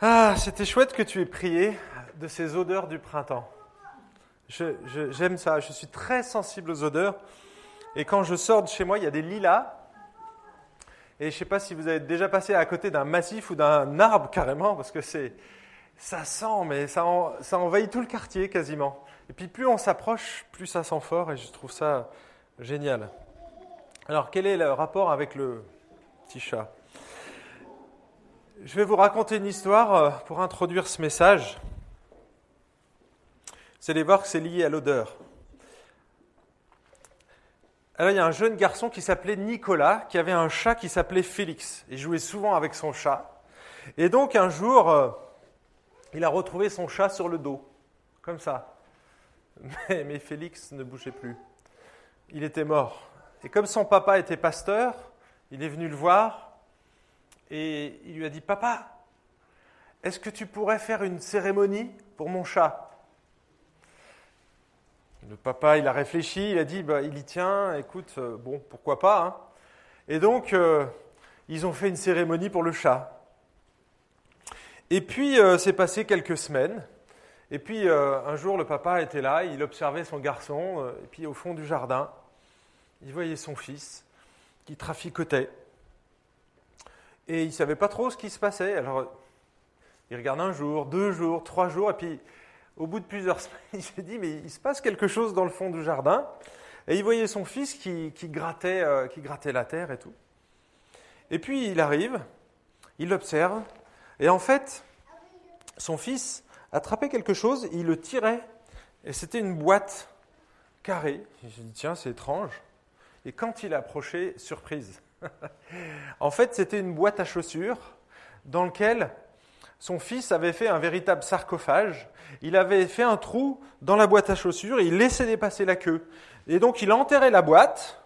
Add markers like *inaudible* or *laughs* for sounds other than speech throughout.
Ah, c'était chouette que tu aies prié de ces odeurs du printemps. J'aime ça, je suis très sensible aux odeurs. Et quand je sors de chez moi, il y a des lilas. Et je ne sais pas si vous avez déjà passé à côté d'un massif ou d'un arbre carrément, parce que c'est, ça sent, mais ça, ça envahit tout le quartier quasiment. Et puis plus on s'approche, plus ça sent fort, et je trouve ça génial. Alors quel est le rapport avec le petit chat? Je vais vous raconter une histoire euh, pour introduire ce message. Vous allez voir que c'est lié à l'odeur. Alors, il y a un jeune garçon qui s'appelait Nicolas, qui avait un chat qui s'appelait Félix. Il jouait souvent avec son chat. Et donc, un jour, euh, il a retrouvé son chat sur le dos, comme ça. *laughs* Mais, mais Félix ne bougeait plus. Il était mort. Et comme son papa était pasteur, il est venu le voir et il lui a dit, Papa, est-ce que tu pourrais faire une cérémonie pour mon chat? Le papa, il a réfléchi, il a dit, bah, il y tient, écoute, euh, bon, pourquoi pas. Hein. Et donc, euh, ils ont fait une cérémonie pour le chat. Et puis, euh, c'est passé quelques semaines. Et puis, un jour, le papa était là, il observait son garçon, et puis au fond du jardin, il voyait son fils qui traficotait. Et il ne savait pas trop ce qui se passait. Alors, il regarde un jour, deux jours, trois jours, et puis au bout de plusieurs *laughs* semaines, il s'est dit, mais il se passe quelque chose dans le fond du jardin. Et il voyait son fils qui, grattait, euh, qui grattait la terre et tout. Et puis il arrive, il l'observe, et en fait, son fils attrapait quelque chose, il le tirait, et c'était une boîte carrée. Il s'est dit, tiens, c'est étrange. Et quand il a approché, surprise, en fait, c'était une boîte à chaussures dans laquelle son fils avait fait un véritable sarcophage. Il avait fait un trou dans la boîte à chaussures et il laissait dépasser la queue. Et donc il enterrait la boîte,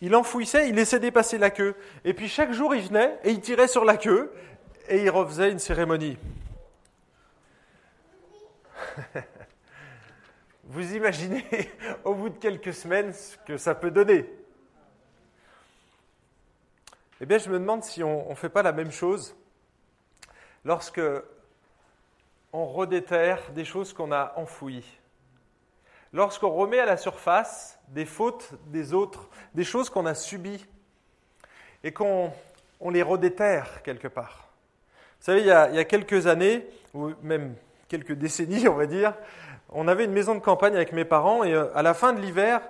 il enfouissait, il laissait dépasser la queue. Et puis chaque jour il venait et il tirait sur la queue et il refaisait une cérémonie. *laughs* Vous imaginez *laughs* au bout de quelques semaines ce que ça peut donner. Eh bien, je me demande si on ne fait pas la même chose lorsque on redéterre des choses qu'on a enfouies. Lorsqu'on remet à la surface des fautes des autres, des choses qu'on a subies, et qu'on les redéterre quelque part. Vous savez, il y, a, quelques années, ou même quelques décennies, on va dire, on avait une maison de campagne avec mes parents, et euh, à la fin de l'hiver,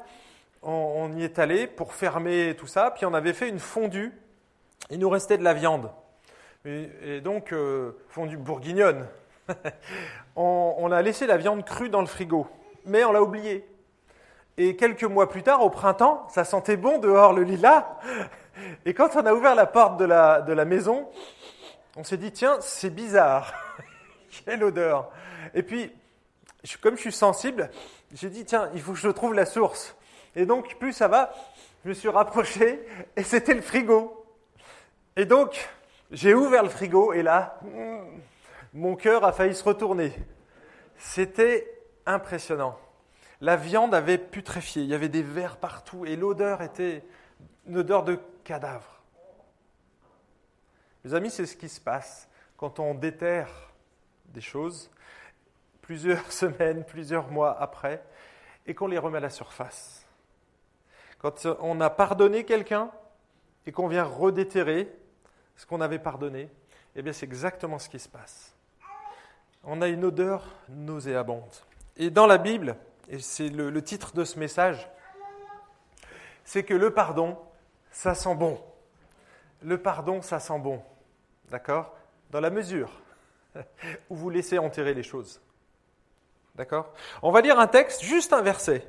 on, y est allé pour fermer tout ça, puis on avait fait une fondue il nous restait de la viande. Et, donc, euh, fondue bourguignonne. *laughs* on, a laissé la viande crue dans le frigo, mais on l'a oublié. Et quelques mois plus tard, au printemps, ça sentait bon dehors le lilas. *laughs* Et quand on a ouvert la porte de la maison, on s'est dit, tiens, c'est bizarre. *laughs* Quelle odeur. Et puis, comme je suis sensible, j'ai dit, tiens, il faut que je trouve la source. Et donc, plus ça va, je me suis rapproché et c'était le frigo. Et donc, j'ai ouvert le frigo et là, mon cœur a failli se retourner. C'était impressionnant. La viande avait putréfié, il y avait des vers partout et l'odeur était une odeur de cadavre. Mes amis, c'est ce qui se passe quand on déterre des choses plusieurs *laughs* semaines, plusieurs mois après et qu'on les remet à la surface. Quand on a pardonné quelqu'un et qu'on vient redéterrer, ce qu'on avait pardonné, eh bien c'est exactement ce qui se passe. On a une odeur nauséabonde. Et dans la Bible, et c'est le, le titre de ce message, c'est que le pardon, ça sent bon. Le pardon, ça sent bon. D'accord? Dans la mesure *laughs* où vous laissez enterrer les choses. D'accord? On va lire un texte, juste un verset.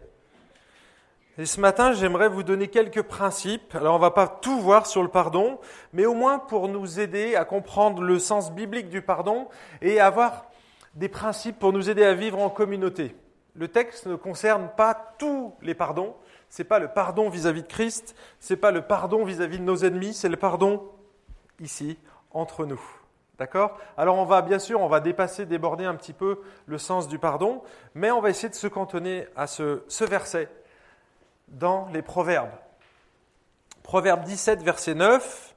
Et ce matin, j'aimerais vous donner quelques principes. Alors, on ne va pas tout voir sur le pardon, mais au moins pour nous aider à comprendre le sens biblique du pardon et avoir des principes pour nous aider à vivre en communauté. Le texte ne concerne pas tous les pardons. Ce n'est pas le pardon vis-à-vis de Christ, ce n'est pas le pardon vis-à-vis de nos ennemis, c'est le pardon ici, entre nous. D'accord? Alors on va bien sûr, on va dépasser, déborder un petit peu le sens du pardon, mais on va essayer de se cantonner à ce verset dans les Proverbes. Proverbe 17, verset 9.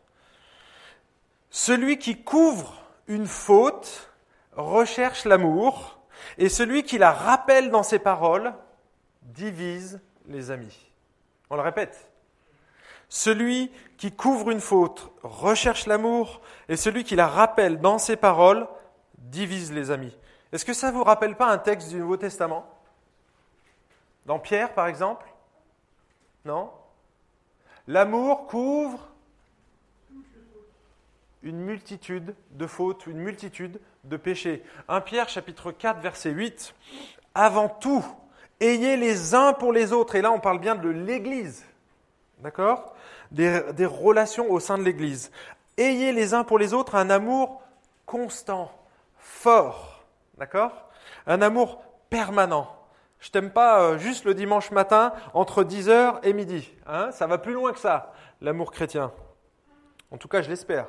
Celui qui couvre une faute recherche l'amour, et celui qui la rappelle dans ses paroles divise les amis. On le répète. Celui qui couvre une faute recherche l'amour, et celui qui la rappelle dans ses paroles divise les amis. Est-ce que ça ne vous rappelle pas un texte du Nouveau Testament? Dans Pierre, par exemple? Non? L'amour couvre une multitude de fautes, une multitude de péchés. 1 Pierre chapitre 4 verset 8. Avant tout, ayez les uns pour les autres, et là on parle bien de l'Église, d'accord? Des, des relations au sein de l'Église. Ayez les uns pour les autres un amour constant, fort, d'accord? Un amour permanent. Je t'aime pas euh, juste le dimanche matin entre 10h et midi. Hein ça va plus loin que ça, l'amour chrétien. En tout cas, je l'espère.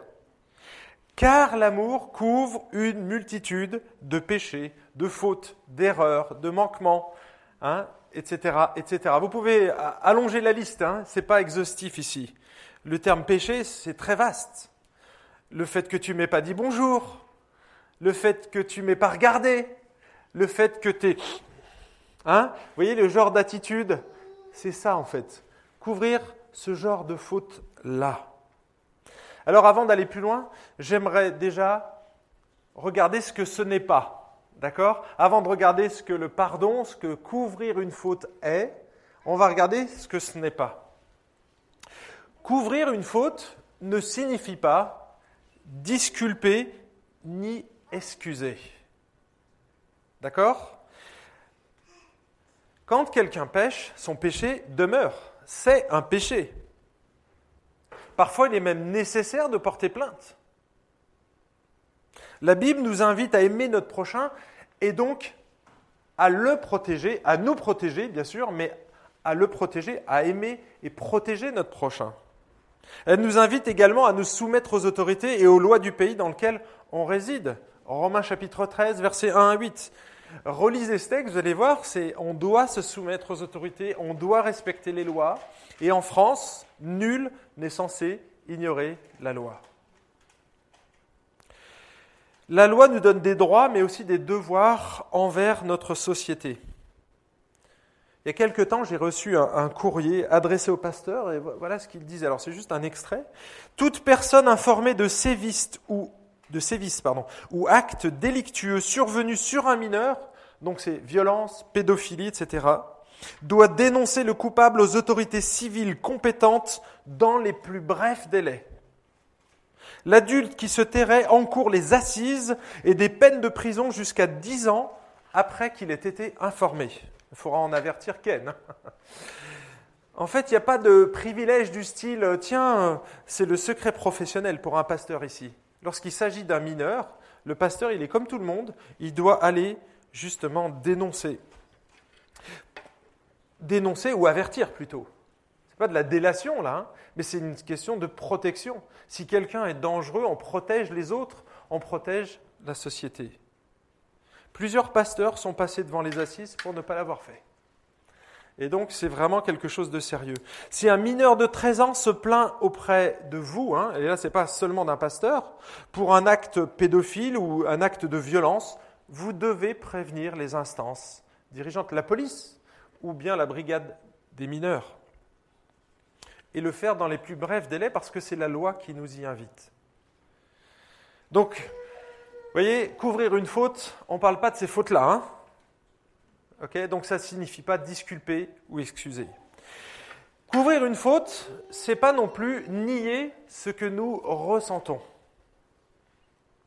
Car l'amour couvre une multitude de péchés, de fautes, d'erreurs, de manquements, hein, etc., etc. Vous pouvez allonger la liste, hein, ce n'est pas exhaustif ici. Le terme péché, c'est très vaste. Le fait que tu m'aies pas dit bonjour, le fait que tu m'aies pas regardé, le fait que tu es... Hein, vous voyez le genre d'attitude? C'est ça en fait. Couvrir ce genre de fautes-là. Alors avant d'aller plus loin, j'aimerais déjà regarder ce que ce n'est pas. D'accord? Avant de regarder ce que le pardon, ce que couvrir une faute est, on va regarder ce que ce n'est pas. Couvrir une faute ne signifie pas disculper ni excuser. D'accord? Quand quelqu'un pêche, son péché demeure. C'est un péché. Parfois, il est même nécessaire de porter plainte. La Bible nous invite à aimer notre prochain et donc à le protéger, à nous protéger, bien sûr, mais à le protéger, à aimer et protéger notre prochain. Elle nous invite également à nous soumettre aux autorités et aux lois du pays dans lequel on réside. Romains chapitre 13, versets 1 à 8. Relisez ce texte, vous allez voir, c'est on doit se soumettre aux autorités, on doit respecter les lois. Et en France, nul n'est censé ignorer la loi. La loi nous donne des droits, mais aussi des devoirs envers notre société. Il y a quelque temps, j'ai reçu un, courrier adressé au pasteur, et voilà ce qu'il disait. Alors, c'est juste un extrait. Toute personne informée de sévices ou de sévices, pardon, ou actes délictueux survenus sur un mineur, donc c'est violence, pédophilie, etc., doit dénoncer le coupable aux autorités civiles compétentes dans les plus brefs délais. L'adulte qui se tairait encourt les assises et des peines de prison jusqu'à 10 ans après qu'il ait été informé. Il faudra en avertir Ken. *laughs* En fait, il n'y a pas de privilège du style tiens, c'est le secret professionnel pour un pasteur ici. Lorsqu'il s'agit d'un mineur, le pasteur, il est comme tout le monde, il doit aller justement dénoncer dénoncer ou avertir plutôt. Ce n'est pas de la délation là, hein, mais c'est une question de protection. Si quelqu'un est dangereux, on protège les autres, on protège la société. Plusieurs pasteurs sont passés devant les assises pour ne pas l'avoir fait. Et donc, c'est vraiment quelque chose de sérieux. Si un mineur de 13 ans se plaint auprès de vous, hein, et là, ce n'est pas seulement d'un pasteur, pour un acte pédophile ou un acte de violence, vous devez prévenir les instances dirigeantes, la police, ou bien la brigade des mineurs. Et le faire dans les plus brefs délais parce que c'est la loi qui nous y invite. Donc, vous voyez, couvrir une faute, on ne parle pas de ces fautes-là. Hein Donc ça ne signifie pas disculper ou excuser. Couvrir une faute, c'est pas non plus nier ce que nous ressentons.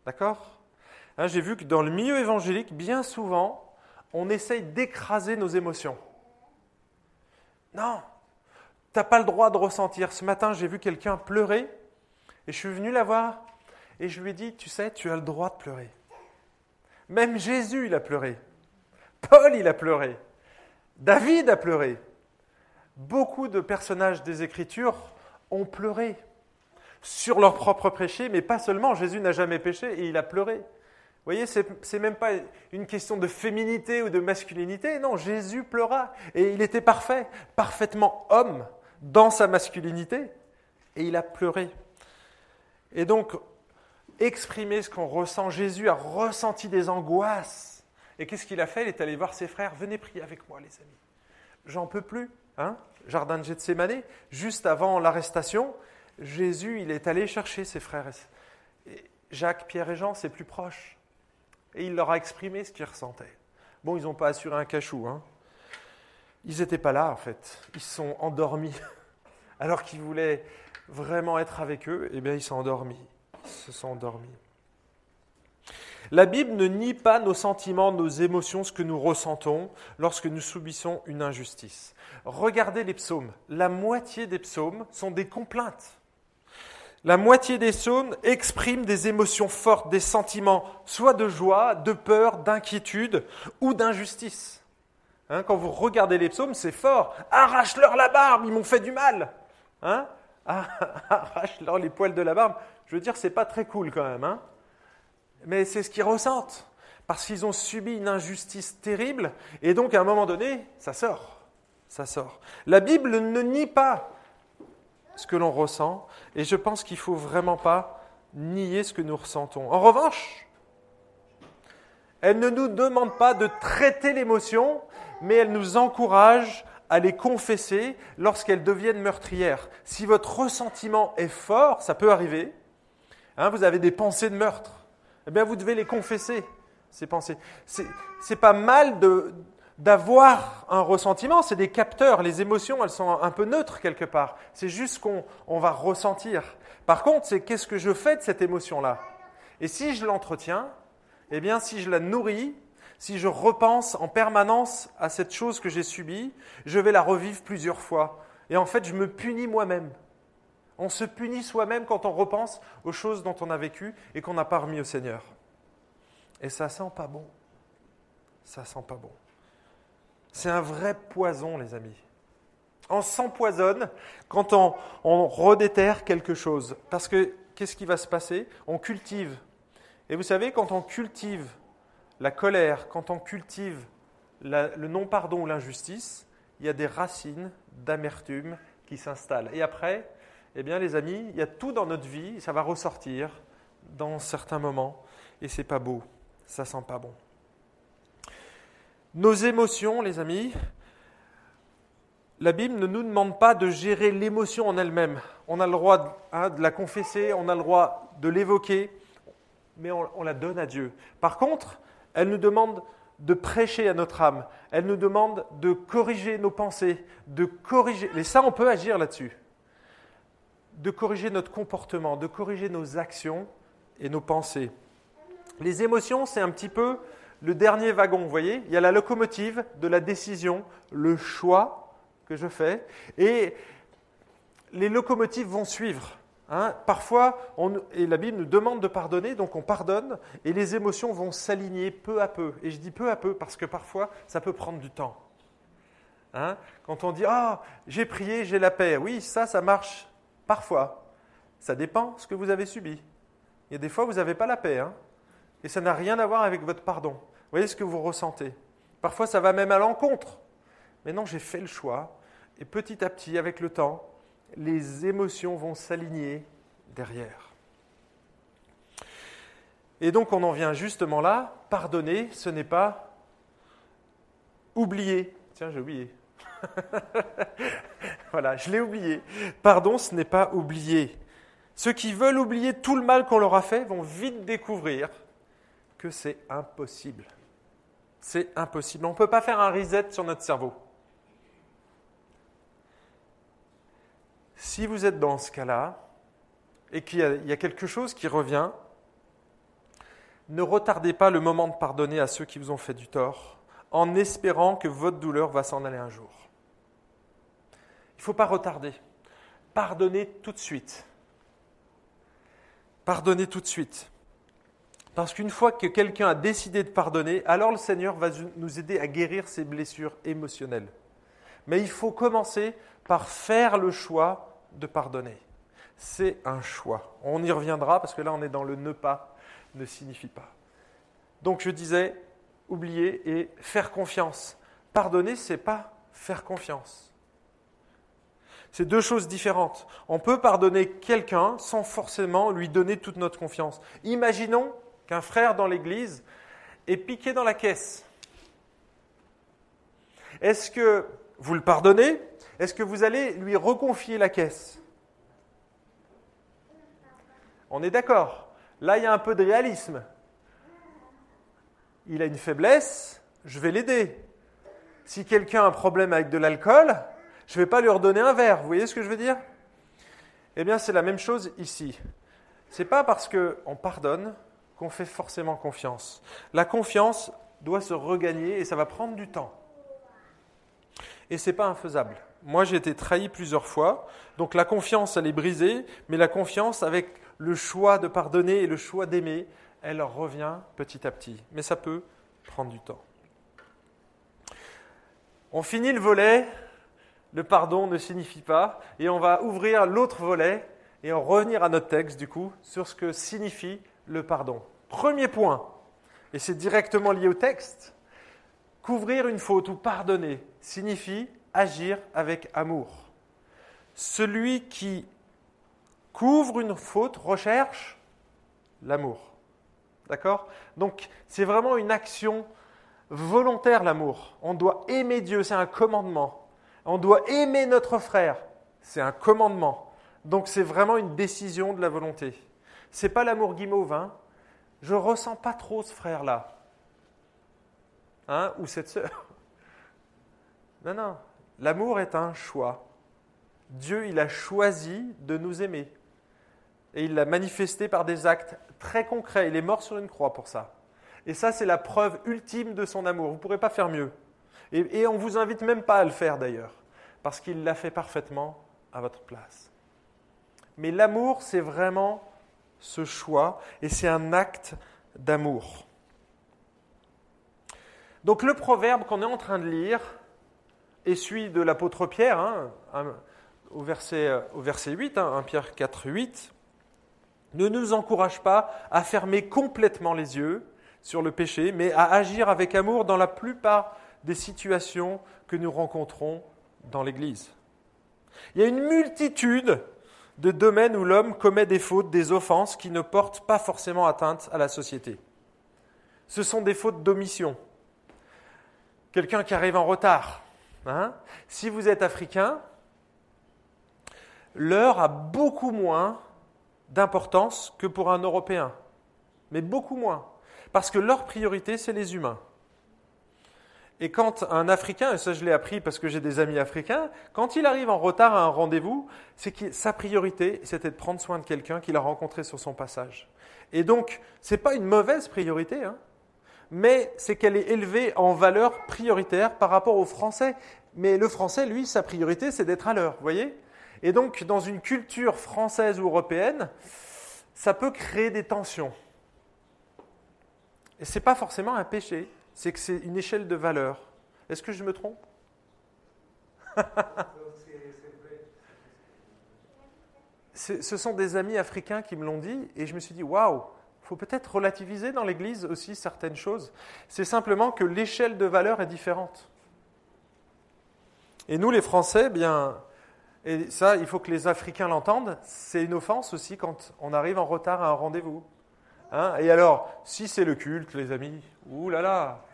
D'accord? Hein, J'ai vu que dans le milieu évangélique, bien souvent, on essaye d'écraser nos émotions. Non, tu n'as pas le droit de ressentir. Ce matin, j'ai vu quelqu'un pleurer et je suis venu la voir et je lui ai dit, tu sais, tu as le droit de pleurer. Même Jésus, il a pleuré. Paul, il a pleuré. David a pleuré. Beaucoup de personnages des Écritures ont pleuré sur leur propre péché, mais pas seulement. Jésus n'a jamais péché et il a pleuré voyez, ce n'est même pas une question de féminité ou de masculinité. Non, Jésus pleura. Et il était parfait, parfaitement homme dans sa masculinité. Et il a pleuré. Et donc, exprimer ce qu'on ressent. Jésus a ressenti des angoisses. Et qu'est-ce qu'il a fait? Il est allé voir ses frères. Venez prier avec moi, les amis. J'en peux plus. Hein? Jardin de Gethsemane, juste avant l'arrestation, Jésus, il est allé chercher ses frères. Jacques, Pierre et Jean, c'est plus proche. Et il leur a exprimé ce qu'ils ressentaient. Bon, ils n'ont pas assuré un cachou. Hein. Ils n'étaient pas là, en fait. Ils sont endormis. *laughs* Alors qu'ils voulaient vraiment être avec eux, eh bien, ils sont endormis. Ils se sont endormis. La Bible ne nie pas nos sentiments, nos émotions, ce que nous ressentons lorsque nous subissons une injustice. Regardez les psaumes. La moitié des psaumes sont des complaintes. La moitié des psaumes expriment des émotions fortes, des sentiments, soit de joie, de peur, d'inquiétude ou d'injustice. Hein, quand vous regardez les psaumes, c'est fort. Arrache-leur la barbe, ils m'ont fait du mal. Hein? *laughs* Arrache-leur les poils de la barbe. Je veux dire, c'est pas très cool quand même. Hein Mais c'est ce qu'ils ressentent. Parce qu'ils ont subi une injustice terrible. Et donc, à un moment donné, ça sort. Ça sort. La Bible ne nie pas ce que l'on ressent, et je pense qu'il ne faut vraiment pas nier ce que nous ressentons. En revanche, elle ne nous demande pas de traiter l'émotion, mais elle nous encourage à les confesser lorsqu'elles deviennent meurtrières. Si votre ressentiment est fort, ça peut arriver, hein, vous avez des pensées de meurtre, eh bien vous devez les confesser, ces pensées. C'est pas mal d'avoir un ressentiment, c'est des capteurs. Les émotions, elles sont un peu neutres quelque part. C'est juste qu'on on va ressentir. Par contre, c'est qu'est-ce que je fais de cette émotion-là? Et si je l'entretiens, eh bien, si je la nourris, si je repense en permanence à cette chose que j'ai subie, je vais la revivre plusieurs fois. Et en fait, je me punis moi-même. On se punit soi-même quand on repense aux choses dont on a vécu et qu'on n'a pas remis au Seigneur. Et ça sent pas bon. Ça sent pas bon. C'est un vrai poison, les amis. On s'empoisonne quand on, on redéterre quelque chose. Parce que qu'est-ce qui va se passer? On cultive. Et vous savez, quand on cultive la colère, quand on cultive le non-pardon ou l'injustice, il y a des racines d'amertume qui s'installent. Et après, eh bien, les amis, il y a tout dans notre vie, ça va ressortir dans certains moments, et c'est pas beau, ça sent pas bon. Nos émotions, les amis, la Bible ne nous demande pas de gérer l'émotion en elle-même. On a le droit hein, de la confesser, on a le droit de l'évoquer, mais on, la donne à Dieu. Par contre, elle nous demande de prêcher à notre âme. Elle nous demande de corriger nos pensées, de corriger. Et ça, on peut agir là-dessus. De corriger notre comportement, de corriger nos actions et nos pensées. Les émotions, c'est un petit peu le dernier wagon, vous voyez, il y a la locomotive de la décision, le choix que je fais, et les locomotives vont suivre. Hein. Parfois, la Bible nous demande de pardonner, donc on pardonne, et les émotions vont s'aligner peu à peu. Et je dis peu à peu parce que parfois, ça peut prendre du temps. Hein. Quand on dit Ah, j'ai prié, j'ai la paix, oui, ça, ça marche parfois. Ça dépend ce que vous avez subi. Il y a des fois, vous n'avez pas la paix. Hein. Et ça n'a rien à voir avec votre pardon. Vous voyez ce que vous ressentez. Parfois, ça va même à l'encontre. Mais non, j'ai fait le choix. Et petit à petit, avec le temps, les émotions vont s'aligner derrière. Et donc, on en vient justement là. Pardonner, ce n'est pas oublier. Tiens, j'ai oublié. *laughs* voilà, je l'ai oublié. Pardon, ce n'est pas oublier. Ceux qui veulent oublier tout le mal qu'on leur a fait vont vite découvrir que c'est impossible. C'est impossible. On ne peut pas faire un reset sur notre cerveau. Si vous êtes dans ce cas-là et qu'il y, a quelque chose qui revient, ne retardez pas le moment de pardonner à ceux qui vous ont fait du tort en espérant que votre douleur va s'en aller un jour. Il ne faut pas retarder. Pardonnez tout de suite. Pardonnez tout de suite. Parce qu'une fois que quelqu'un a décidé de pardonner, alors le Seigneur va nous aider à guérir ses blessures émotionnelles. Mais il faut commencer par faire le choix de pardonner. C'est un choix. On y reviendra parce que là on est dans le ne pas, ne signifie pas. Donc je disais, oublier et faire confiance. Pardonner, c'est pas faire confiance. C'est deux choses différentes. On peut pardonner quelqu'un sans forcément lui donner toute notre confiance. Imaginons qu'un frère dans l'Église est piqué dans la caisse. Est-ce que vous le pardonnez? Est-ce que vous allez lui reconfier la caisse? On est d'accord. Là, il y a un peu de réalisme. Il a une faiblesse, je vais l'aider. Si quelqu'un a un problème avec de l'alcool, je ne vais pas lui redonner un verre. Vous voyez ce que je veux dire? Eh bien, c'est la même chose ici. Ce n'est pas parce qu'on pardonne qu'on fait forcément confiance. La confiance doit se regagner et ça va prendre du temps. Et ce n'est pas infaisable. Moi, j'ai été trahi plusieurs fois. Donc la confiance, elle est brisée, mais la confiance avec le choix de pardonner et le choix d'aimer, elle revient petit à petit. Mais ça peut prendre du temps. On finit le volet, le pardon ne signifie pas, et on va ouvrir l'autre volet et en revenir à notre texte, du coup, sur ce que signifie le pardon. Premier point, et c'est directement lié au texte, couvrir une faute ou pardonner signifie agir avec amour. Celui qui couvre une faute recherche l'amour. D'accord? Donc c'est vraiment une action volontaire l'amour. On doit aimer Dieu, c'est un commandement. On doit aimer notre frère, c'est un commandement. Donc c'est vraiment une décision de la volonté. C'est pas l'amour guimauve. Hein Je ressens pas trop ce frère-là. Hein Ou cette sœur. *laughs* Non, non. L'amour est un choix. Dieu, il a choisi de nous aimer. Et il l'a manifesté par des actes très concrets. Il est mort sur une croix pour ça. Et ça, c'est la preuve ultime de son amour. Vous ne pourrez pas faire mieux. Et, on ne vous invite même pas à le faire d'ailleurs, parce qu'il l'a fait parfaitement à votre place. Mais l'amour, c'est vraiment ce choix, et c'est un acte d'amour. Donc le proverbe qu'on est en train de lire est celui de l'apôtre Pierre, hein, au, verset, au, verset, 8, 1 hein, Pierre 4, 8, ne nous encourage pas à fermer complètement les yeux sur le péché, mais à agir avec amour dans la plupart des situations que nous rencontrons dans l'Église. Il y a une multitude de domaines où l'homme commet des fautes, des offenses qui ne portent pas forcément atteinte à la société. Ce sont des fautes d'omission. Quelqu'un qui arrive en retard. Hein si vous êtes africain, l'heure a beaucoup moins d'importance que pour un Européen. Mais beaucoup moins. Parce que leur priorité, c'est les humains. Et quand un Africain, et ça je l'ai appris parce que j'ai des amis africains, quand il arrive en retard à un rendez-vous, c'est que sa priorité, c'était de prendre soin de quelqu'un qu'il a rencontré sur son passage. Et donc, ce n'est pas une mauvaise priorité, hein, mais c'est qu'elle est élevée en valeur prioritaire par rapport au français. Mais le français, lui, sa priorité, c'est d'être à l'heure, vous voyez Et donc, dans une culture française ou européenne, ça peut créer des tensions. Et ce n'est pas forcément un péché, c'est que c'est une échelle de valeur. Est-ce que je me trompe? *laughs* Ce sont des amis africains qui me l'ont dit et je me suis dit waouh, il faut peut-être relativiser dans l'Église aussi certaines choses. C'est simplement que l'échelle de valeur est différente. Et nous, les Français, bien, et ça, il faut que les Africains l'entendent, c'est une offense aussi quand on arrive en retard à un rendez-vous. Hein et alors, si c'est le culte, les amis, ouh là là,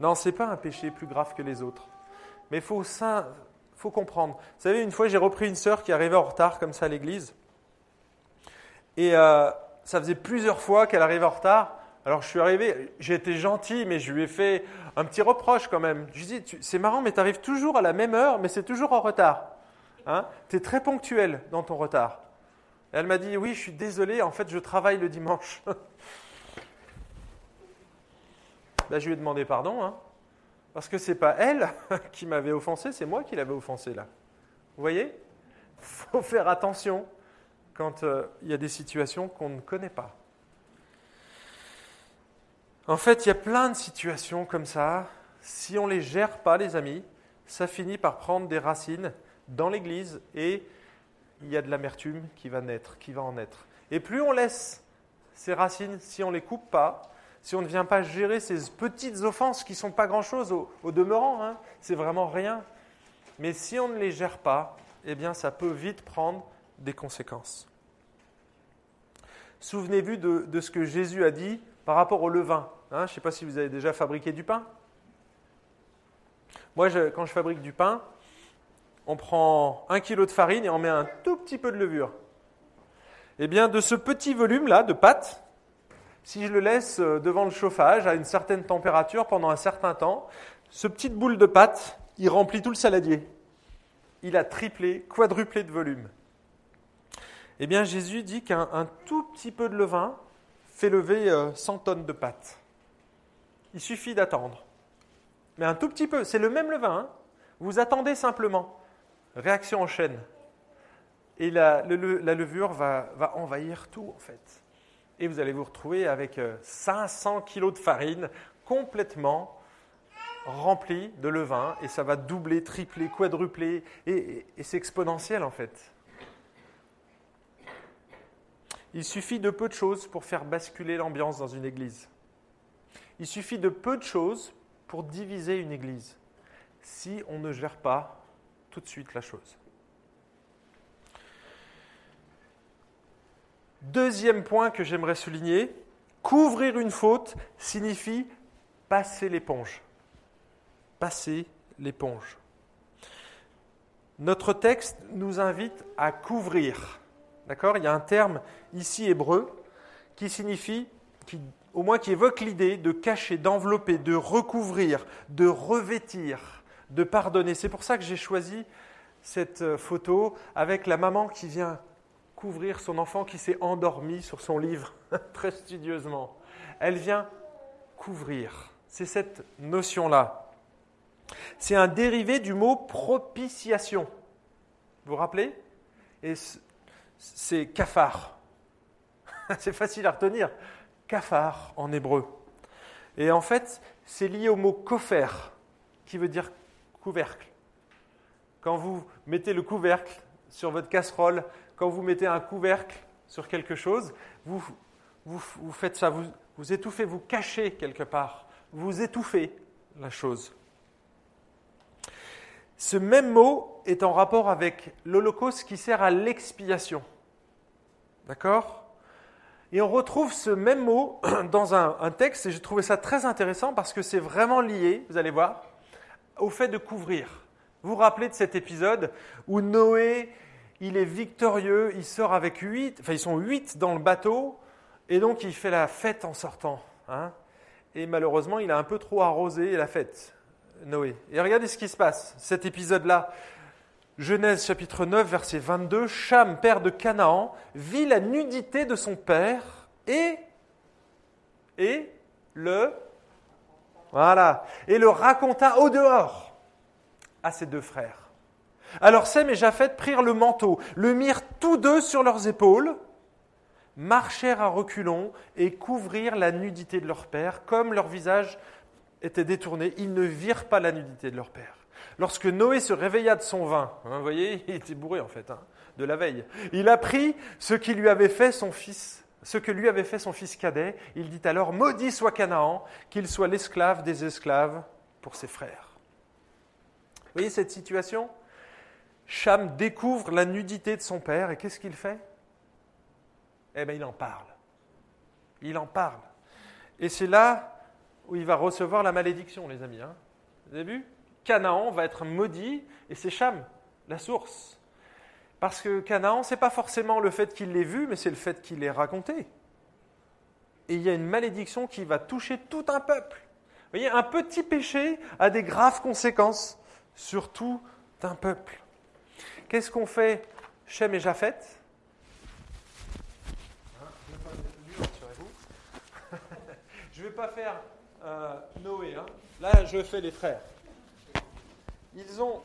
non, ce n'est pas un péché plus grave que les autres. Mais il faut, faut comprendre. Vous savez, une fois, j'ai repris une sœur qui arrivait en retard comme ça à l'église. Et euh, ça faisait plusieurs fois qu'elle arrivait en retard. Alors je suis arrivé, j'ai été gentil, mais je lui ai fait un petit reproche quand même. Je lui ai dit, c'est marrant, mais tu arrives toujours à la même heure, mais c'est toujours en retard. Hein? Tu es très ponctuel dans ton retard. elle m'a dit, oui, je suis désolé, en fait, je travaille le dimanche. *laughs* Ben, je lui ai demandé pardon, hein, parce que ce n'est pas elle *laughs* qui m'avait offensé, c'est moi qui l'avais offensé là. Vous voyez? Il faut faire attention quand euh, il y a des situations qu'on ne connaît pas. En fait, il y a plein de situations comme ça. Si on ne les gère pas, les amis, ça finit par prendre des racines dans l'Église et il y a de l'amertume qui va naître, qui va en naître. Et plus on laisse ces racines, si on ne les coupe pas, si on ne vient pas gérer ces petites offenses qui ne sont pas grand-chose au, demeurant, hein, c'est vraiment rien, mais si on ne les gère pas, eh ça peut vite prendre des conséquences. Souvenez-vous de, ce que Jésus a dit par rapport au levain. Hein. je ne sais pas si vous avez déjà fabriqué du pain. Moi, quand je fabrique du pain, on prend un kilo de farine et on met un tout petit peu de levure. Eh bien, de ce petit volume-là de pâte, si je le laisse euh, devant le chauffage à une certaine température pendant un certain temps, ce petit boule de pâte, il remplit tout le saladier. Il a triplé, quadruplé de volume. Eh bien, Jésus dit qu'un tout petit peu de levain fait lever 100 euh, tonnes de pâte. Il suffit d'attendre. Mais un tout petit peu, c'est le même levain. Hein. vous attendez simplement. Réaction en chaîne. Et la, levure va, envahir tout, en fait. Et vous allez vous retrouver avec 500 euh, kilos de farine complètement remplie de levain. Et ça va doubler, tripler, quadrupler. Et, et c'est exponentiel, en fait. Il suffit de peu de choses pour faire basculer l'ambiance dans une église. Il suffit de peu de choses pour diviser une église si on ne gère pas tout de suite la chose. Deuxième point que j'aimerais souligner, couvrir une faute signifie passer l'éponge. Passer l'éponge. Notre texte nous invite à couvrir. D'accord? Il y a un terme ici hébreu qui signifie, qui, au moins qui évoque l'idée de cacher, d'envelopper, de recouvrir, de revêtir de pardonner. C'est pour ça que j'ai choisi cette euh, photo avec la maman qui vient couvrir son enfant qui s'est endormi sur son livre *laughs* très studieusement. Elle vient couvrir. C'est cette notion-là. C'est un dérivé du mot propitiation. Vous vous rappelez? Et c'est kafar. *laughs* c'est facile à retenir. Kafar en hébreu. Et en fait, c'est lié au mot kofer, qui veut dire couvercle. Quand vous mettez le couvercle sur votre casserole, quand vous mettez un couvercle sur quelque chose, vous, vous, faites ça, vous, vous étouffez, vous cachez quelque part, vous étouffez la chose. Ce même mot est en rapport avec l'Holocauste qui sert à l'expiation. D'accord? Et on retrouve ce même mot *clears throat* dans un, un texte, et j'ai trouvé ça très intéressant parce que c'est vraiment lié, vous allez voir, au fait de couvrir. Vous vous rappelez de cet épisode où Noé, il est victorieux, il sort avec huit, enfin ils sont huit dans le bateau, et donc il fait la fête en sortant. Hein. et malheureusement, il a un peu trop arrosé la fête, Noé. Et regardez ce qui se passe, cet épisode-là. Genèse chapitre 9, verset 22, Cham, père de Canaan, vit la nudité de son père et, le. Et le raconta au dehors à ses deux frères. Alors Sem et Japheth prirent le manteau, le mirent tous deux sur leurs épaules, marchèrent à reculons et couvrirent la nudité de leur père. Comme leur visage était détourné, ils ne virent pas la nudité de leur père. Lorsque Noé se réveilla de son vin, hein, voyez, *laughs* il était bourré en fait, hein, de la veille, il apprit ce qui lui avait fait son fils ce que lui avait fait son fils cadet, il dit alors, maudit soit Canaan, qu'il soit l'esclave des esclaves pour ses frères. Vous voyez cette situation? Cham découvre la nudité de son père et qu'est-ce qu'il fait? Eh bien, il en parle. Il en parle. Et c'est là où il va recevoir la malédiction, les amis. Hein. Vous avez vu? Canaan va être maudit et c'est Cham, la source. Parce que Canaan, ce n'est pas forcément le fait qu'il l'ait vu, mais c'est le fait qu'il l'ait raconté. Et il y a une malédiction qui va toucher tout un peuple. Vous voyez, un petit péché a des graves conséquences sur tout un peuple. Qu'est-ce qu'on fait Shem et Japhet? Je ne vais pas faire euh, Noé. Hein. Là, je fais les frères. Ils ont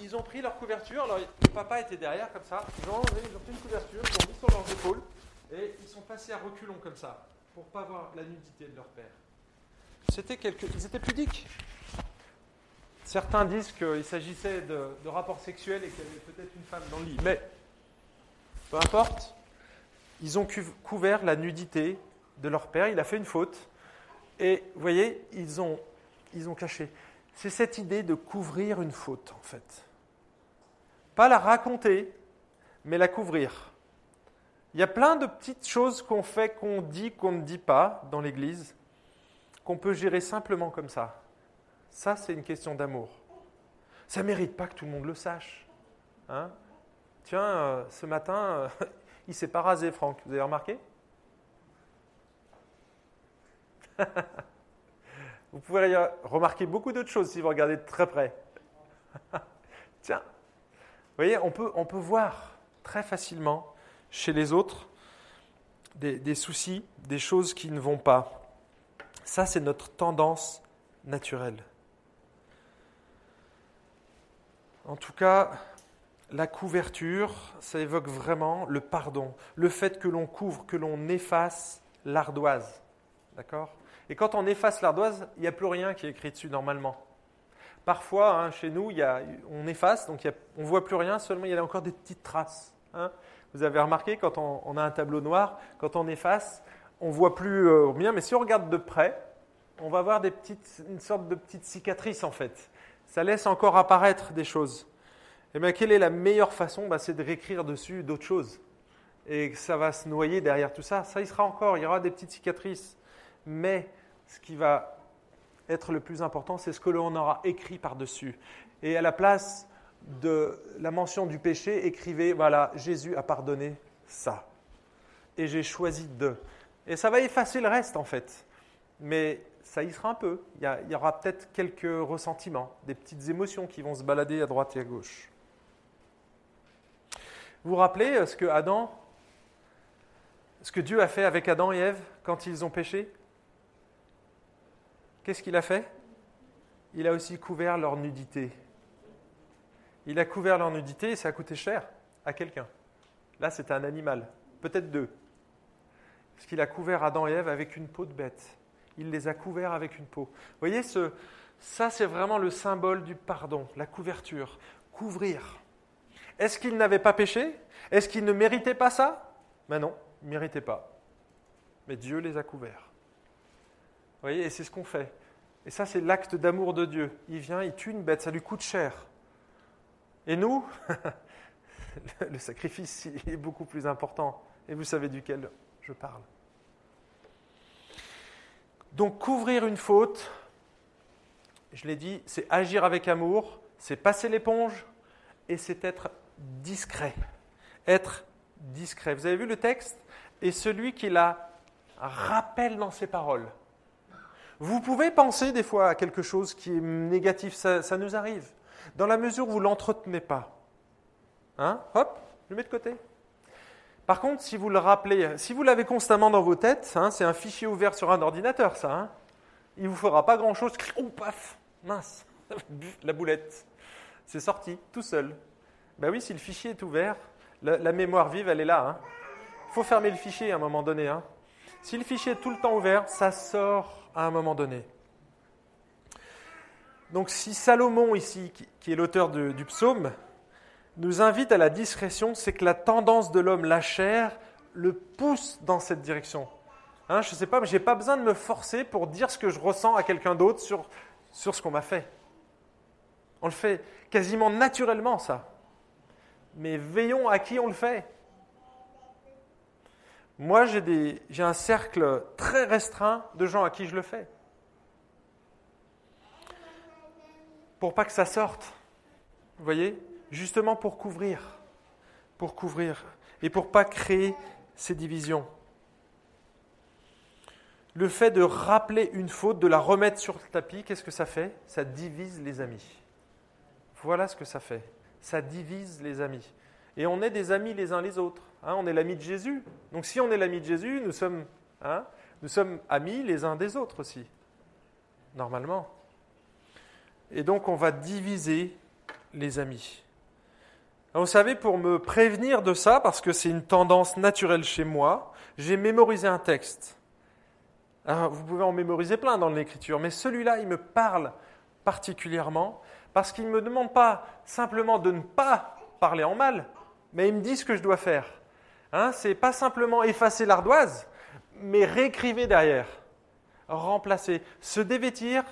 ils ont pris leur couverture, alors le papa était derrière comme ça, ils ont, pris une couverture, ils l'ont mis sur leurs épaules, et ils sont passés à reculons comme ça, pour pas voir la nudité de leur père. C'était quelque... Ils étaient pudiques. Certains disent qu'il s'agissait de, rapports sexuels et qu'il y avait peut-être une femme dans le lit. Mais, peu importe, ils ont couvert la nudité de leur père, il a fait une faute, et vous voyez, ils ont, ils ont caché. C'est cette idée de couvrir une faute, en fait. Pas la raconter, mais la couvrir. Il y a plein de petites choses qu'on fait, qu'on dit, qu'on ne dit pas dans l'Église, qu'on peut gérer simplement comme ça. Ça, c'est une question d'amour. Ça ne mérite pas que tout le monde le sache. Hein Tiens, euh, ce matin, euh, *laughs* il s'est pas rasé, Franck. Vous avez remarqué? *laughs* Vous pouvez remarquer beaucoup d'autres choses si vous regardez de très près. *laughs* Tiens, vous voyez, on peut, voir très facilement chez les autres des soucis, des choses qui ne vont pas. Ça, c'est notre tendance naturelle. En tout cas, la couverture, ça évoque vraiment le pardon, le fait que l'on couvre, que l'on efface l'ardoise. D'accord? Et quand on efface l'ardoise, il n'y a plus rien qui est écrit dessus normalement. Parfois, hein, chez nous, on efface, donc on ne voit plus rien, seulement il y a encore des petites traces. Hein. Vous avez remarqué, quand on, a un tableau noir, quand on efface, on ne voit plus euh, bien, mais si on regarde de près, on va voir une sorte de petite cicatrice en fait. Ça laisse encore apparaître des choses. Et eh bien, quelle est la meilleure façon bah, C'est de réécrire dessus d'autres choses. Et ça va se noyer derrière tout ça. Ça y sera encore, il y aura des petites cicatrices. Mais ce qui va être le plus important, c'est ce que l'on aura écrit par-dessus. Et à la place de la mention du péché, écrivez, voilà, Jésus a pardonné ça. Et j'ai choisi de. Et ça va effacer le reste, en fait. Mais ça y sera un peu. Il y, aura peut-être quelques ressentiments, des petites émotions qui vont se balader à droite et à gauche. Vous vous rappelez euh, ce que Adam, ce que Dieu a fait avec Adam et Ève quand ils ont péché? Qu'est-ce qu'il a fait? Il a aussi couvert leur nudité. Il a couvert leur nudité et ça a coûté cher à quelqu'un. Là, c'est un animal, peut-être deux. Parce qu'il a couvert Adam et Ève avec une peau de bête. Il les a couverts avec une peau. Vous voyez, ce, ça, c'est vraiment le symbole du pardon, la couverture. Couvrir. Est-ce qu'ils n'avaient pas péché? Est-ce qu'ils ne méritaient pas ça? Ben non, ils ne méritaient pas. Mais Dieu les a couverts. Vous voyez, et c'est ce qu'on fait. Et ça, c'est l'acte d'amour de Dieu. Il vient, il tue une bête, ça lui coûte cher. Et nous, *laughs* le sacrifice est beaucoup plus important. Et vous savez duquel je parle. Donc couvrir une faute, je l'ai dit, c'est agir avec amour, c'est passer l'éponge et c'est être discret. Être discret. Vous avez vu le texte? Et celui qui la rappelle dans ses paroles. Vous pouvez penser des fois à quelque chose qui est négatif, ça, nous arrive, dans la mesure où vous ne l'entretenez pas. Hein? Hop, je le mets de côté. Par contre, si vous le rappelez, si vous l'avez constamment dans vos têtes, hein, c'est un fichier ouvert sur un ordinateur, ça. Hein, il ne vous fera pas grand-chose. Oh, paf, mince, *laughs* la boulette. C'est sorti, tout seul. Ben oui, si le fichier est ouvert, la, mémoire vive, elle est là. Il hein. faut fermer le fichier à un moment donné. Si le fichier est tout le temps ouvert, ça sort à un moment donné. Donc si Salomon ici, qui est l'auteur du psaume, nous invite à la discrétion, c'est que la tendance de l'homme, la chair, le pousse dans cette direction. Hein, je ne sais pas, mais je n'ai pas besoin de me forcer pour dire ce que je ressens à quelqu'un d'autre sur, sur ce qu'on m'a fait. On le fait quasiment naturellement, ça mais veillons à qui on le fait. Moi, j'ai un cercle très restreint de gens à qui je le fais. Pour pas que ça sorte. Vous voyez? Justement pour couvrir. Pour couvrir. Et pour pas créer ces divisions. Le fait de rappeler une faute, de la remettre sur le tapis, qu'est-ce que ça fait? Ça divise les amis. Voilà ce que ça fait ça divise les amis. Et on est des amis les uns les autres. Hein, on est l'ami de Jésus. Donc si on est l'ami de Jésus, hein, nous sommes amis les uns des autres aussi, normalement. Et donc on va diviser les amis. Vous savez, pour me prévenir de ça, parce que c'est une tendance naturelle chez moi, j'ai mémorisé un texte. vous pouvez en mémoriser plein dans l'écriture, mais celui-là, il me parle particulièrement parce qu'il ne me demande pas simplement de ne pas parler en mal, mais il me dit ce que je dois faire. Hein, Ce n'est pas simplement effacer l'ardoise, mais réécriver derrière, remplacer, se dévêtir,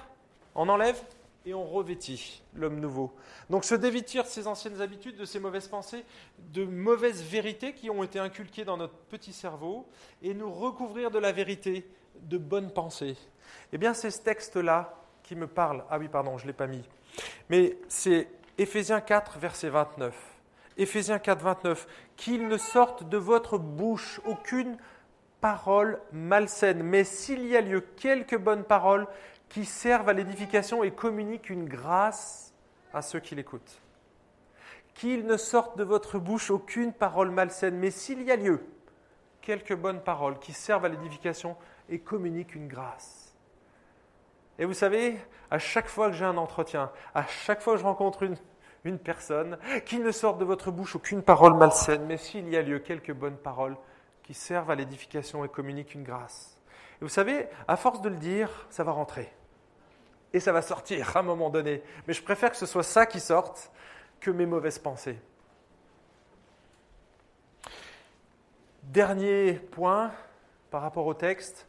on enlève, et on revêtit l'homme nouveau. Donc se dévêtir de ses anciennes habitudes, de ses mauvaises pensées, de mauvaises vérités qui ont été inculquées dans notre petit cerveau, et nous recouvrir de la vérité, de bonnes pensées. Eh bien, c'est ce texte-là qui me parle. Ah oui, pardon, je ne l'ai pas mis. Mais c'est Éphésiens 4, verset 29. Éphésiens 4, 29. Qu'il ne sorte de votre bouche aucune parole malsaine, mais s'il y a lieu quelques bonnes paroles qui servent à l'édification et communiquent une grâce à ceux qui l'écoutent. Qu'il ne sorte de votre bouche aucune parole malsaine, mais s'il y a lieu quelques bonnes paroles qui servent à l'édification et communiquent une grâce. Et vous savez, à chaque fois que j'ai un entretien, à chaque fois que je rencontre une, une personne, qu'il ne sorte de votre bouche aucune parole malsaine, mais s'il y a lieu quelques bonnes paroles qui servent à l'édification et communiquent une grâce. Et vous savez, à force de le dire, ça va rentrer. Et ça va sortir à un moment donné. Mais je préfère que ce soit ça qui sorte que mes mauvaises pensées. Dernier point par rapport au texte.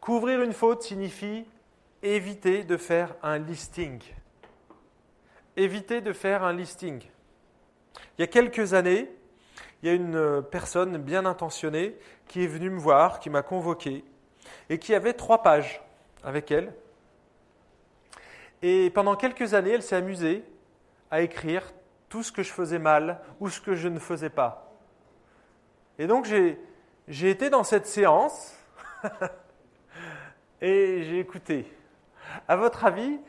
Couvrir une faute signifie éviter de faire un listing. Éviter de faire un listing. Il y a quelques années, il y a une personne bien intentionnée qui est venue me voir, qui m'a convoqué, et qui avait trois pages avec elle. Et pendant quelques années, elle s'est amusée à écrire tout ce que je faisais mal ou ce que je ne faisais pas. Et donc j'ai été dans cette séance *laughs* et j'ai écouté. À votre avis,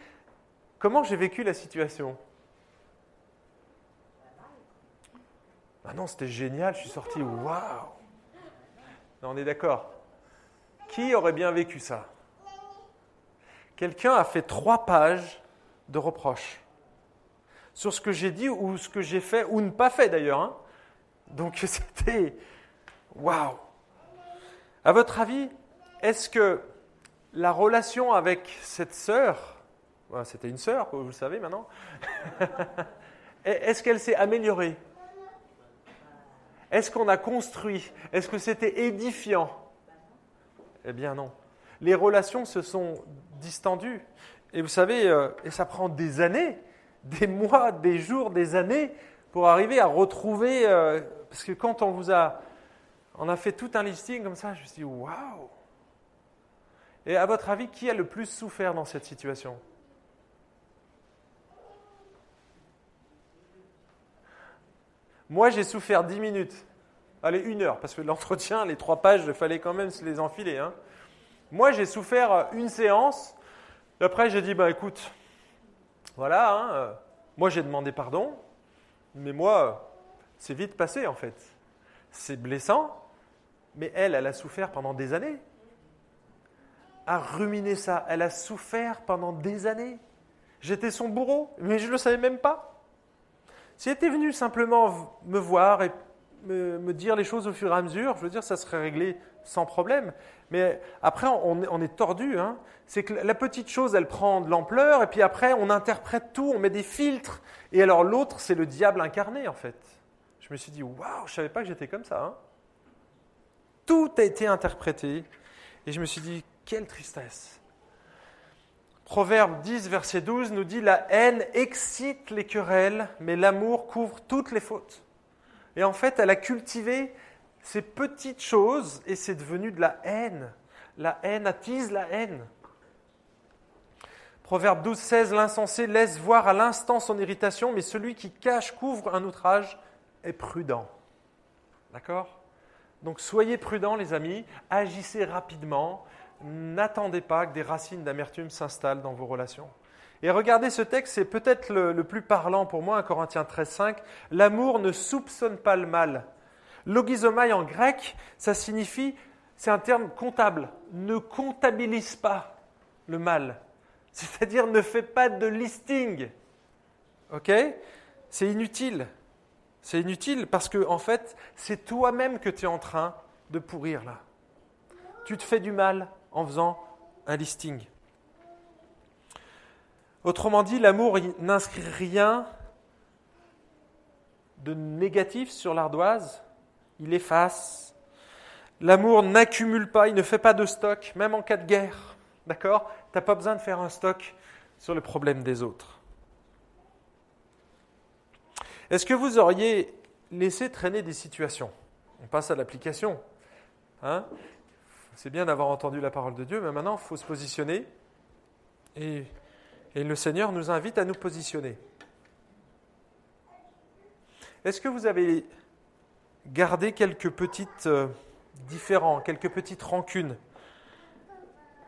comment j'ai vécu la situation? Ah non, c'était génial, je suis sorti, waouh On est d'accord. Qui aurait bien vécu ça? Quelqu'un a fait trois pages de reproches sur ce que j'ai dit ou ce que j'ai fait, ou ne pas fait d'ailleurs. Hein. Donc *laughs* c'était waouh À votre avis, est-ce que la relation avec cette sœur, c'était une sœur, vous le savez maintenant, *laughs* est-ce qu'elle s'est améliorée? Est-ce qu'on a construit? Est-ce que c'était édifiant? Eh bien non. Les relations se sont distendues. Et vous savez, euh, et ça prend des années, des mois, des jours, des années pour arriver à retrouver. Euh, parce que quand on vous a, on a fait tout un listing comme ça, je me suis dit waouh. Et à votre avis, qui a le plus souffert dans cette situation? Moi, j'ai souffert dix minutes. Allez, une heure, parce que l'entretien, les trois pages, il fallait quand même se les enfiler. Hein. Moi, j'ai souffert une séance. Après, j'ai dit, bah écoute, voilà, hein, euh, moi j'ai demandé pardon, mais moi, c'est vite passé en fait. C'est blessant, mais elle, elle a souffert pendant des années. À ruminer ça, elle a souffert pendant des années. J'étais son bourreau, mais je ne le savais même pas. Si elle était venue simplement me voir et me, dire les choses au fur et à mesure, je veux dire, ça serait réglé sans problème. Mais après, on, est tordu. Hein. C'est que la petite chose, elle prend de l'ampleur, et puis après, on interprète tout, on met des filtres. Et alors l'autre, c'est le diable incarné, en fait. Je me suis dit, waouh, je ne savais pas que j'étais comme ça. Hein. Tout a été interprété. Et je me suis dit, quelle tristesse. Proverbe 10, verset 12 nous dit La haine excite les querelles, mais l'amour couvre toutes les fautes. Et en fait, elle a cultivé ces petites choses et c'est devenu de la haine. La haine attise la haine. Proverbe 12, 16 L'insensé laisse voir à l'instant son irritation, mais celui qui cache, couvre un outrage est prudent. D'accord? Donc soyez prudents, les amis, agissez rapidement n'attendez pas que des racines d'amertume s'installent dans vos relations. Et regardez ce texte, c'est peut-être le, plus parlant pour moi, 1 Corinthiens 13, 5. L'amour ne soupçonne pas le mal. Logizomai en grec, ça signifie, c'est un terme comptable, ne comptabilise pas le mal. *laughs* C'est-à-dire ne fais pas de listing. OK? C'est inutile. C'est inutile parce que, en fait, c'est toi-même que tu es en train de pourrir là. Tu te fais du mal en faisant un listing. Autrement dit, l'amour n'inscrit rien de négatif sur l'ardoise, il efface. L'amour n'accumule pas, il ne fait pas de stock, même en cas de guerre. D'accord? Tu n'as pas besoin de faire un stock sur les problèmes des autres. Est-ce que vous auriez laissé traîner des situations? On passe à l'application. Hein? C'est bien d'avoir entendu la parole de Dieu, mais maintenant, il faut se positionner. Et, et le Seigneur nous invite à nous positionner. Est-ce que vous avez gardé quelques petites euh, différends, quelques petites rancunes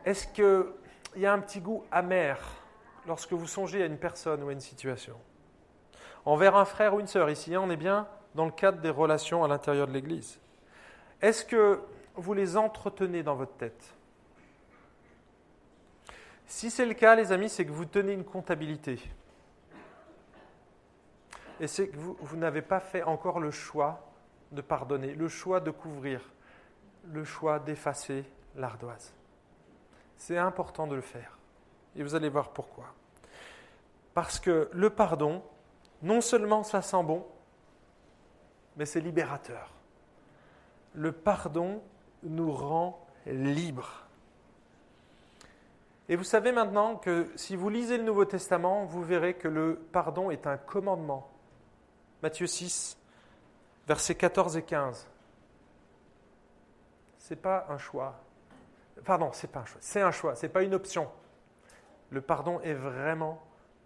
Est-ce qu'il y a un petit goût amer lorsque vous songez à une personne ou à une situation? Envers un frère ou une sœur. Ici, on est bien dans le cadre des relations à l'intérieur de l'Église. Est-ce que vous les entretenez dans votre tête? Si c'est le cas, les amis, c'est que vous tenez une comptabilité. Et c'est que vous n'avez pas fait encore le choix de pardonner, le choix de couvrir, le choix d'effacer l'ardoise. C'est important de le faire. Et vous allez voir pourquoi. Parce que le pardon, non seulement ça sent bon, mais c'est libérateur. Le pardon nous rend libres. Et vous savez maintenant que si vous lisez le Nouveau Testament, vous verrez que le pardon est un commandement. Matthieu 6, versets 14 et 15. Ce n'est pas un choix. Pardon, c'est pas un choix. C'est un choix, ce n'est pas une option. Le pardon est vraiment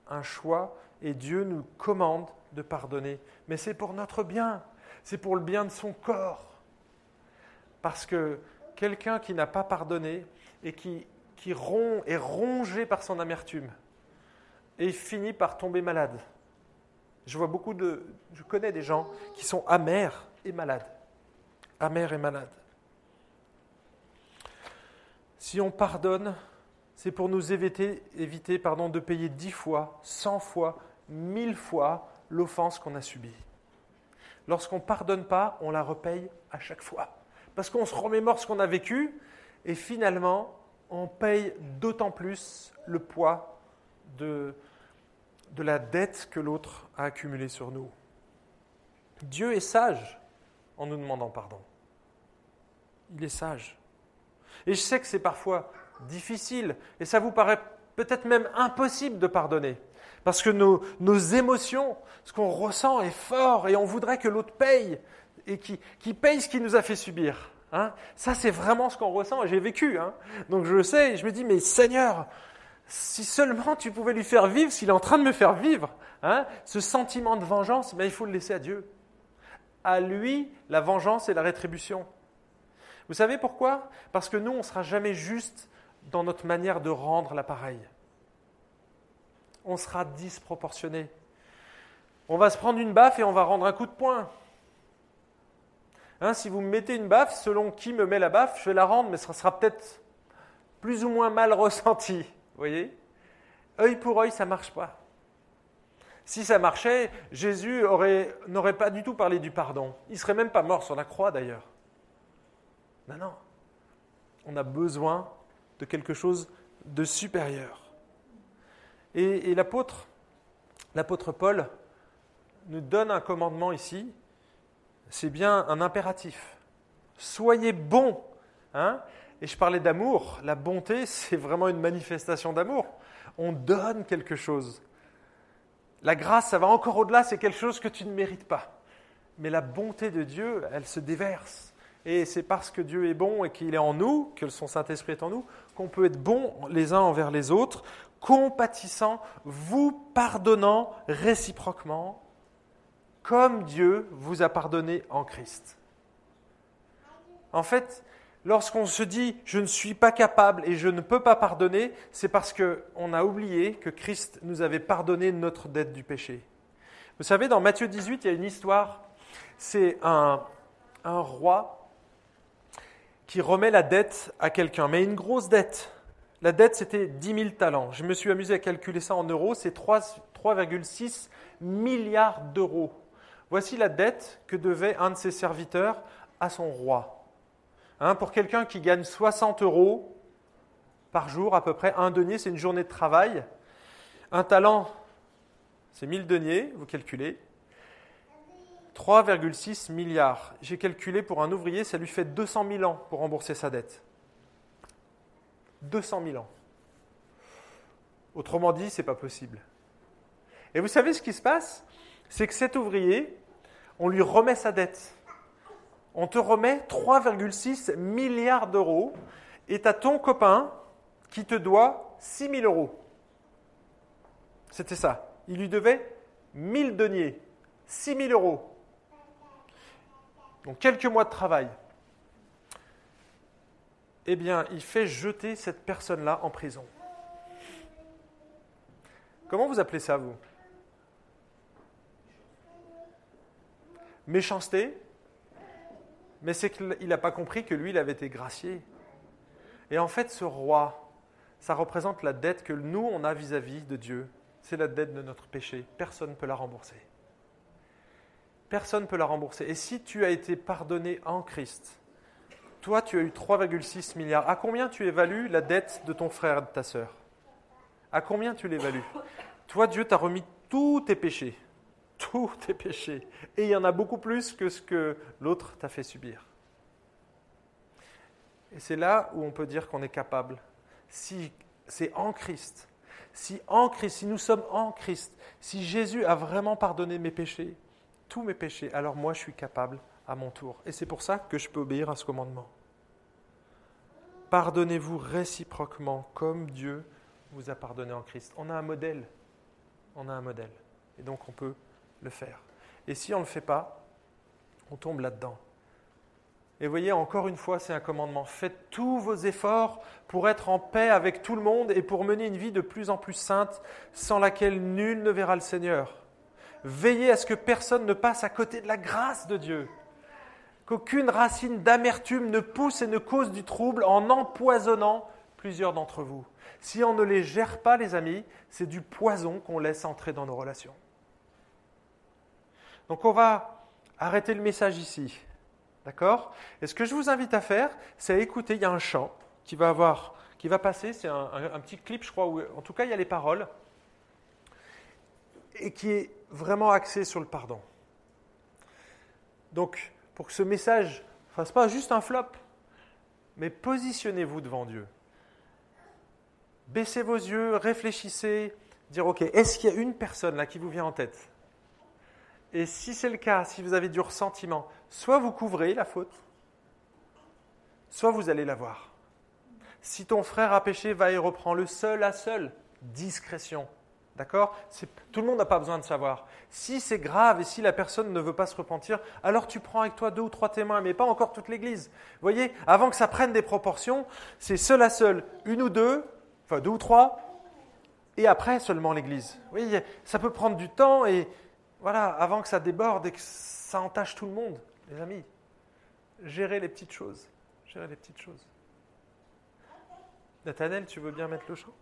un choix et Dieu nous commande de pardonner. Mais c'est pour notre bien, c'est pour le bien de son corps. Parce que quelqu'un qui n'a pas pardonné et qui, qui est rongé par son amertume et finit par tomber malade. Je vois beaucoup de. Je connais des gens qui sont amers et malades. Amers et malades. Si on pardonne, c'est pour nous éviter, éviter pardon, de payer dix fois, cent fois mille fois l'offense qu'on a subie. Lorsqu'on ne pardonne pas, on la repaye à chaque fois. Parce qu'on se remémore ce qu'on a vécu et finalement, on paye d'autant plus le poids de, de la dette que l'autre a accumulée sur nous. Dieu est sage en nous demandant pardon. Il est sage. Et je sais que c'est parfois difficile et ça vous paraît peut-être même impossible de pardonner. Parce que nos, émotions, ce qu'on ressent est fort et on voudrait que l'autre paye et qui, paye ce qu'il nous a fait subir. Hein. Ça, c'est vraiment ce qu'on ressent. J'ai vécu. Hein. Donc je le sais. je me dis, mais Seigneur, si seulement tu pouvais lui faire vivre, s'il est en train de me faire vivre, hein, ce sentiment de vengeance, mais il faut le laisser à Dieu. À lui, la vengeance et la rétribution. Vous savez pourquoi? Parce que nous, on ne sera jamais juste dans notre manière de rendre l'appareil on sera disproportionné. On va se prendre une baffe et on va rendre un coup de poing. Hein, si vous me mettez une baffe, selon qui me met la baffe, je vais la rendre, mais ce sera peut-être plus ou moins mal *laughs* ressenti. Vous voyez? Œil pour œil, ça ne marche pas. Si ça marchait, Jésus n'aurait pas du tout parlé du pardon. Il ne serait même pas mort sur la croix d'ailleurs. Non, non. On a besoin de quelque chose de supérieur. Et, l'apôtre, l'apôtre Paul nous donne un commandement ici, c'est bien un impératif. Soyez bons. Hein et je parlais d'amour. La bonté, *laughs* c'est vraiment une manifestation d'amour. On donne quelque chose. La grâce, ça va encore au-delà, c'est quelque chose que tu ne mérites pas. Mais la bonté de Dieu, elle se déverse. Et c'est parce que Dieu est bon et qu'il est en nous, que son Saint-Esprit est en nous, qu'on peut être bons les uns envers les autres, compatissant, vous pardonnant réciproquement, comme Dieu vous a pardonné en Christ. En fait, lorsqu'on se dit je ne suis pas capable et je ne peux pas pardonner, c'est parce qu'on a oublié que Christ nous avait pardonné notre dette du péché. Vous savez, dans Matthieu 18, il y a une histoire. C'est un, roi qui remet la dette à quelqu'un, mais une grosse dette. La dette, c'était 10 000 talents. Je me suis amusé à calculer ça en euros. C'est 3,6 milliards d'euros. Voici la dette que devait un de ses serviteurs à son roi. Hein, pour quelqu'un qui gagne 60 euros par jour, à peu près, un denier, c'est une journée de travail. Un talent, c'est 1000 deniers, vous calculez. 3,6 milliards. J'ai calculé pour un ouvrier, ça lui fait 200 000 ans pour rembourser sa dette. 200 000 ans. Autrement dit, c'est pas possible. Et vous savez ce qui se passe? C'est que cet ouvrier, on lui remet sa dette. On te remet 3,6 milliards d'euros et tu as ton copain qui te doit 6 000 euros. C'était ça. Il lui devait 1000 deniers, 6 000 euros. Donc quelques mois de travail. Eh bien, il fait jeter cette personne-là en prison. Comment vous appelez ça, vous? Méchanceté? Mais c'est qu'il n'a pas compris que lui, il avait été gracié. Et en fait, ce roi, ça représente la dette que nous, on a vis-à-vis de Dieu. C'est la dette de notre péché. Personne ne peut la rembourser. Personne ne peut la rembourser. Et si tu as été pardonné en Christ, toi, tu as eu 3,6 milliards. À combien tu évalues la dette de ton frère et de ta sœur? À combien tu l'évalues? Toi, Dieu t'a remis tous tes péchés. Tous tes péchés. Et il y en a beaucoup plus que ce que l'autre t'a fait subir. Et c'est là où on peut dire qu'on est capable. Si c'est en Christ, si en Christ, si nous sommes en Christ, si Jésus a vraiment pardonné mes péchés, tous mes péchés, alors moi je suis capable à mon tour. Et c'est pour ça que je peux obéir à ce commandement. Pardonnez-vous réciproquement comme Dieu vous a pardonné en Christ. On a un modèle. On a un modèle. Et donc on peut le faire. Et si on ne le fait pas, on tombe là-dedans. Et voyez, encore une fois, c'est un commandement. Faites tous vos efforts pour être en paix avec tout le monde et pour mener une vie de plus en plus sainte, sans laquelle nul ne verra le Seigneur. Veillez à ce que personne ne passe à côté de la grâce de Dieu. Qu'aucune racine d'amertume ne pousse et ne cause du trouble en empoisonnant plusieurs d'entre vous. Si on ne les gère pas, les amis, c'est du poison qu'on laisse entrer dans nos relations. Donc on va arrêter le message ici. D'accord? Et ce que je vous invite à faire, c'est à écouter. Il y a un chant qui va, avoir, qui va passer. C'est un, petit clip, je crois, où en tout cas il y a les paroles. Et qui est vraiment axé sur le pardon. Donc, pour que ce message ne fasse pas juste un flop, mais positionnez-vous devant Dieu. Baissez vos yeux, réfléchissez, dire Ok, est-ce qu'il y a une personne là qui vous vient en tête? Et si c'est le cas, si vous avez du ressentiment, soit vous couvrez la faute, soit vous allez la voir. Si ton frère a péché, va et reprend le seul à seul. Discrétion. D'accord? Tout le monde n'a pas besoin de savoir. Si c'est grave et si la personne ne veut pas se repentir, alors tu prends avec toi deux ou trois témoins, mais pas encore toute l'Église. Vous voyez, avant que ça prenne des proportions, c'est seul à seul, une ou deux, enfin deux ou trois, et après seulement l'Église. Vous voyez, ça peut prendre du temps et voilà, avant que ça déborde et que ça entache tout le monde les amis, gérez les petites choses. Gérez les petites choses. Nathanaël, tu veux bien mettre le chant